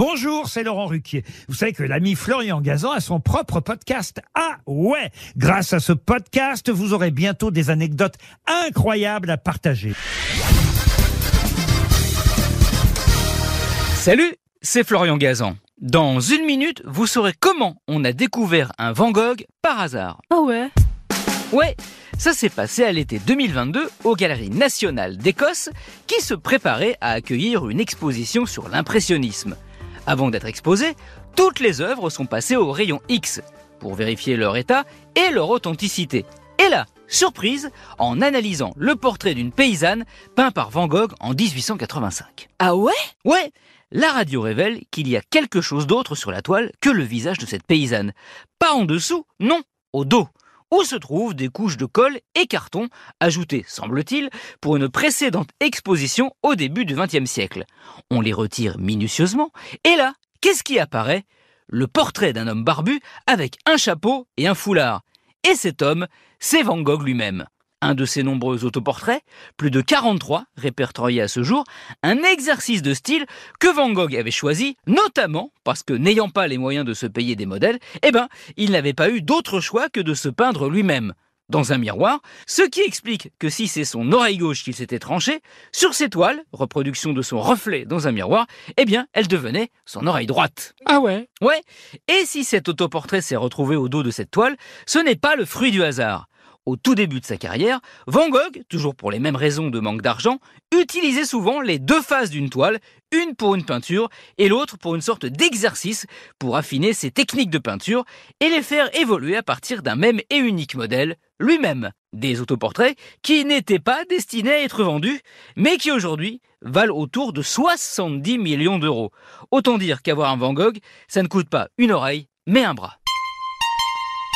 Bonjour, c'est Laurent Ruquier. Vous savez que l'ami Florian Gazan a son propre podcast. Ah ouais Grâce à ce podcast, vous aurez bientôt des anecdotes incroyables à partager. Salut, c'est Florian Gazan. Dans une minute, vous saurez comment on a découvert un Van Gogh par hasard. Ah ouais Ouais, ça s'est passé à l'été 2022 aux Galeries nationales d'Écosse qui se préparaient à accueillir une exposition sur l'impressionnisme. Avant d'être exposées, toutes les œuvres sont passées au rayon X pour vérifier leur état et leur authenticité. Et là, surprise, en analysant le portrait d'une paysanne peint par Van Gogh en 1885. Ah ouais? Ouais, la radio révèle qu'il y a quelque chose d'autre sur la toile que le visage de cette paysanne. Pas en dessous, non, au dos, où se trouvent des couches de colle et carton ajoutées, semble-t-il, pour une précédente exposition au début du XXe siècle. On les retire minutieusement, et là, qu'est-ce qui apparaît? Le portrait d'un homme barbu avec un chapeau et un foulard. Et cet homme, c'est Van Gogh lui-même un de ses nombreux autoportraits, plus de 43 répertoriés à ce jour, un exercice de style que Van Gogh avait choisi, notamment parce que n'ayant pas les moyens de se payer des modèles, eh ben, il n'avait pas eu d'autre choix que de se peindre lui-même dans un miroir, ce qui explique que si c'est son oreille gauche qu'il s'était tranchée, sur ses toiles, reproduction de son reflet dans un miroir, eh bien, elle devenait son oreille droite. Ah ouais? Ouais, et si cet autoportrait s'est retrouvé au dos de cette toile, ce n'est pas le fruit du hasard au tout début de sa carrière, Van Gogh, toujours pour les mêmes raisons de manque d'argent, utilisait souvent les deux faces d'une toile, une pour une peinture et l'autre pour une sorte d'exercice pour affiner ses techniques de peinture et les faire évoluer à partir d'un même et unique modèle, lui-même. Des autoportraits qui n'étaient pas destinés à être vendus, mais qui aujourd'hui valent autour de 70 millions d'euros. Autant dire qu'avoir un Van Gogh, ça ne coûte pas une oreille, mais un bras.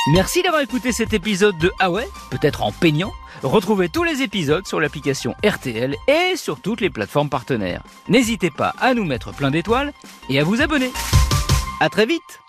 Merci d'avoir écouté cet épisode de Ah peut-être en peignant. Retrouvez tous les épisodes sur l'application RTL et sur toutes les plateformes partenaires. N'hésitez pas à nous mettre plein d'étoiles et à vous abonner. À très vite